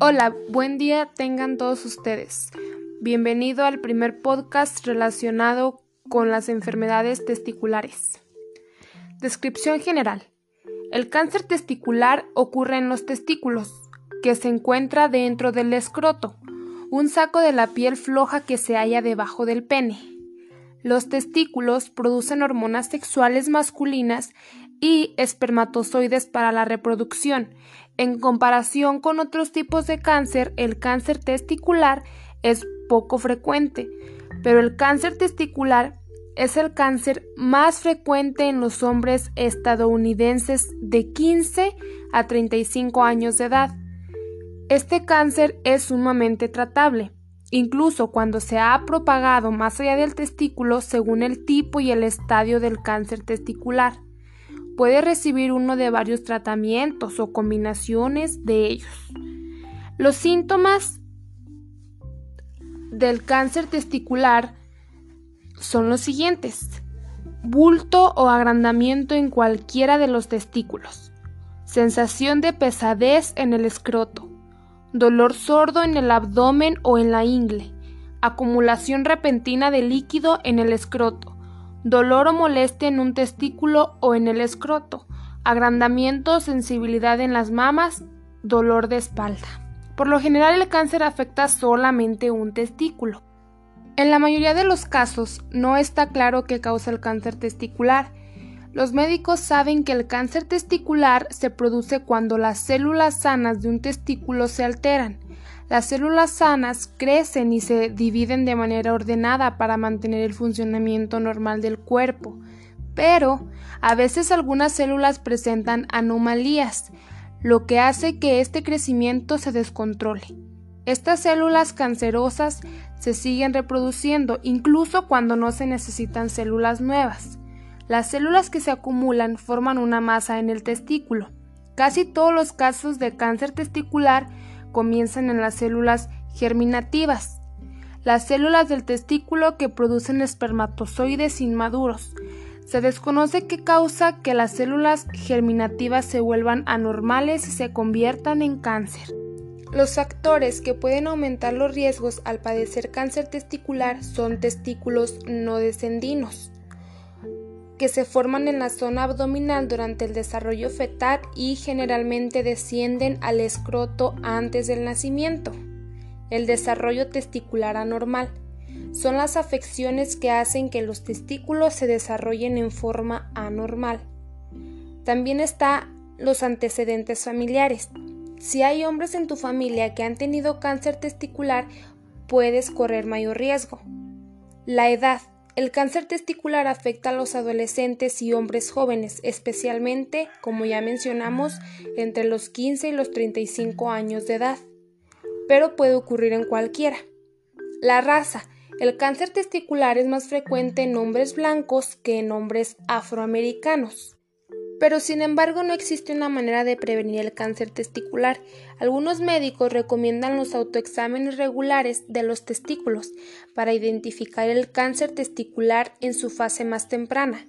Hola, buen día tengan todos ustedes. Bienvenido al primer podcast relacionado con las enfermedades testiculares. Descripción general. El cáncer testicular ocurre en los testículos, que se encuentra dentro del escroto, un saco de la piel floja que se halla debajo del pene. Los testículos producen hormonas sexuales masculinas y espermatozoides para la reproducción. En comparación con otros tipos de cáncer, el cáncer testicular es poco frecuente, pero el cáncer testicular es el cáncer más frecuente en los hombres estadounidenses de 15 a 35 años de edad. Este cáncer es sumamente tratable, incluso cuando se ha propagado más allá del testículo según el tipo y el estadio del cáncer testicular puede recibir uno de varios tratamientos o combinaciones de ellos. Los síntomas del cáncer testicular son los siguientes. Bulto o agrandamiento en cualquiera de los testículos. Sensación de pesadez en el escroto. Dolor sordo en el abdomen o en la ingle. Acumulación repentina de líquido en el escroto dolor o molestia en un testículo o en el escroto, agrandamiento sensibilidad en las mamas, dolor de espalda. Por lo general el cáncer afecta solamente un testículo. En la mayoría de los casos no está claro qué causa el cáncer testicular. Los médicos saben que el cáncer testicular se produce cuando las células sanas de un testículo se alteran las células sanas crecen y se dividen de manera ordenada para mantener el funcionamiento normal del cuerpo, pero a veces algunas células presentan anomalías, lo que hace que este crecimiento se descontrole. Estas células cancerosas se siguen reproduciendo incluso cuando no se necesitan células nuevas. Las células que se acumulan forman una masa en el testículo. Casi todos los casos de cáncer testicular comienzan en las células germinativas, las células del testículo que producen espermatozoides inmaduros. Se desconoce qué causa que las células germinativas se vuelvan anormales y se conviertan en cáncer. Los factores que pueden aumentar los riesgos al padecer cáncer testicular son testículos no descendinos, que se forman en la zona abdominal durante el desarrollo fetal y generalmente descienden al escroto antes del nacimiento. El desarrollo testicular anormal son las afecciones que hacen que los testículos se desarrollen en forma anormal. También está los antecedentes familiares. Si hay hombres en tu familia que han tenido cáncer testicular, puedes correr mayor riesgo. La edad el cáncer testicular afecta a los adolescentes y hombres jóvenes, especialmente, como ya mencionamos, entre los 15 y los 35 años de edad, pero puede ocurrir en cualquiera. La raza. El cáncer testicular es más frecuente en hombres blancos que en hombres afroamericanos. Pero sin embargo no existe una manera de prevenir el cáncer testicular. Algunos médicos recomiendan los autoexámenes regulares de los testículos para identificar el cáncer testicular en su fase más temprana.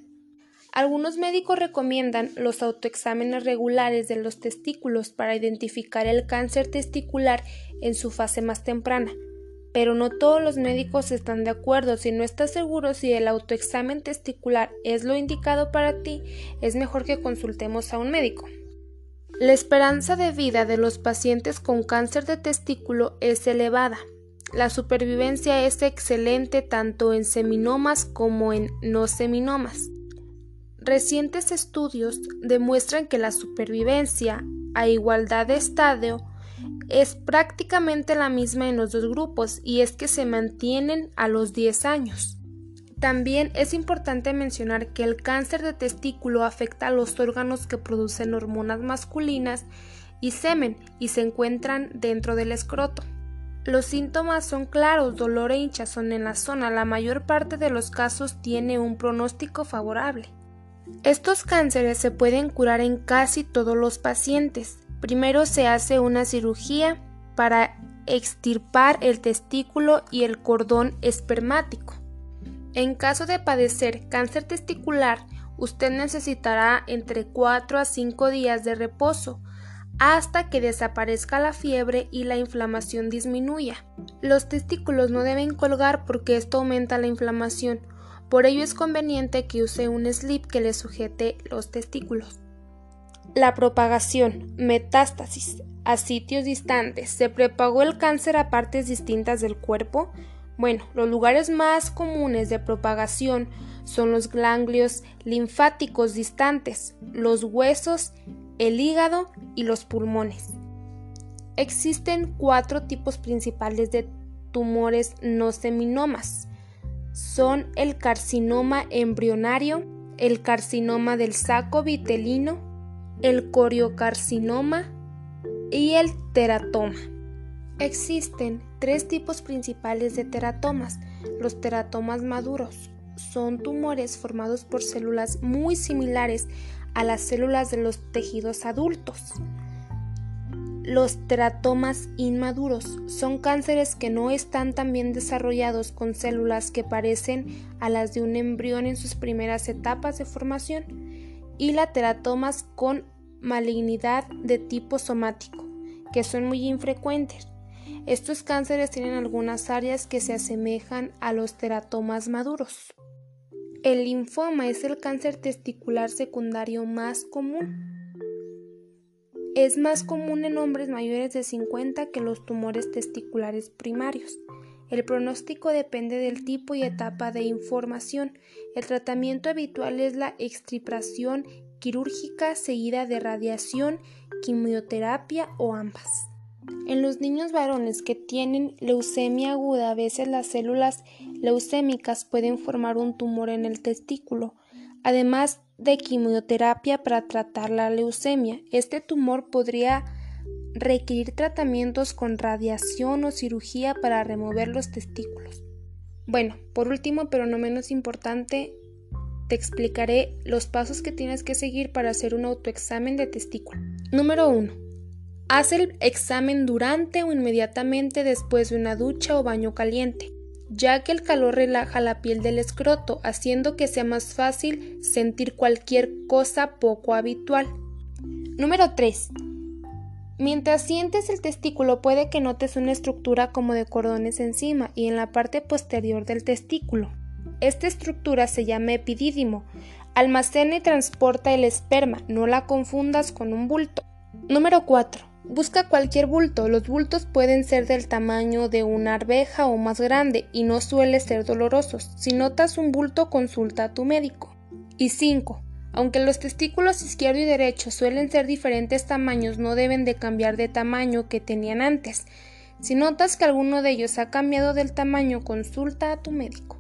Algunos médicos recomiendan los autoexámenes regulares de los testículos para identificar el cáncer testicular en su fase más temprana pero no todos los médicos están de acuerdo. Si no estás seguro si el autoexamen testicular es lo indicado para ti, es mejor que consultemos a un médico. La esperanza de vida de los pacientes con cáncer de testículo es elevada. La supervivencia es excelente tanto en seminomas como en no seminomas. Recientes estudios demuestran que la supervivencia, a igualdad de estadio, es prácticamente la misma en los dos grupos y es que se mantienen a los 10 años. También es importante mencionar que el cáncer de testículo afecta a los órganos que producen hormonas masculinas y semen y se encuentran dentro del escroto. Los síntomas son claros, dolor e hinchazón en la zona. La mayor parte de los casos tiene un pronóstico favorable. Estos cánceres se pueden curar en casi todos los pacientes. Primero se hace una cirugía para extirpar el testículo y el cordón espermático. En caso de padecer cáncer testicular, usted necesitará entre 4 a 5 días de reposo. hasta que desaparezca la fiebre y la inflamación disminuya. Los testículos no deben colgar porque esto aumenta la inflamación, por ello es conveniente que use un slip que le sujete los testículos. La propagación, metástasis, a sitios distantes. ¿Se propagó el cáncer a partes distintas del cuerpo? Bueno, los lugares más comunes de propagación son los ganglios linfáticos distantes, los huesos el hígado y los pulmones. Existen cuatro tipos principales de tumores no seminomas. Son el carcinoma embrionario, el carcinoma del saco vitelino, el coriocarcinoma y el teratoma. Existen tres tipos principales de teratomas. Los teratomas maduros son tumores formados por células muy similares a las células de los tejidos adultos. Los teratomas inmaduros son cánceres que no están tan bien desarrollados con células que parecen a las de un embrión en sus primeras etapas de formación y la teratomas con malignidad de tipo somático, que son muy infrecuentes. Estos cánceres tienen algunas áreas que se asemejan a los teratomas maduros. El linfoma es el cáncer testicular secundario más común. Es más común en hombres mayores de 50 que los tumores testiculares primarios. El pronóstico depende del tipo y etapa de información. El tratamiento habitual es la extirpación quirúrgica seguida de radiación, quimioterapia o ambas. En los niños varones que tienen leucemia aguda, a veces las células leucémicas pueden formar un tumor en el testículo, además de quimioterapia para tratar la leucemia. Este tumor podría requerir tratamientos con radiación o cirugía para remover los testículos. Bueno, por último, pero no menos importante, te explicaré los pasos que tienes que seguir para hacer un autoexamen de testículo. Número 1 Haz el examen durante o inmediatamente después de una ducha o baño caliente, ya que el calor relaja la piel del escroto, haciendo que sea más fácil sentir cualquier cosa poco habitual. Número 3. Mientras sientes el testículo puede que notes una estructura como de cordones encima y en la parte posterior del testículo. Esta estructura se llama epidídimo. Almacena y transporta el esperma, no la confundas con un bulto. Número 4. Busca cualquier bulto. Los bultos pueden ser del tamaño de una arveja o más grande y no suele ser dolorosos. Si notas un bulto, consulta a tu médico. Y 5. Aunque los testículos izquierdo y derecho suelen ser diferentes tamaños, no deben de cambiar de tamaño que tenían antes. Si notas que alguno de ellos ha cambiado del tamaño, consulta a tu médico.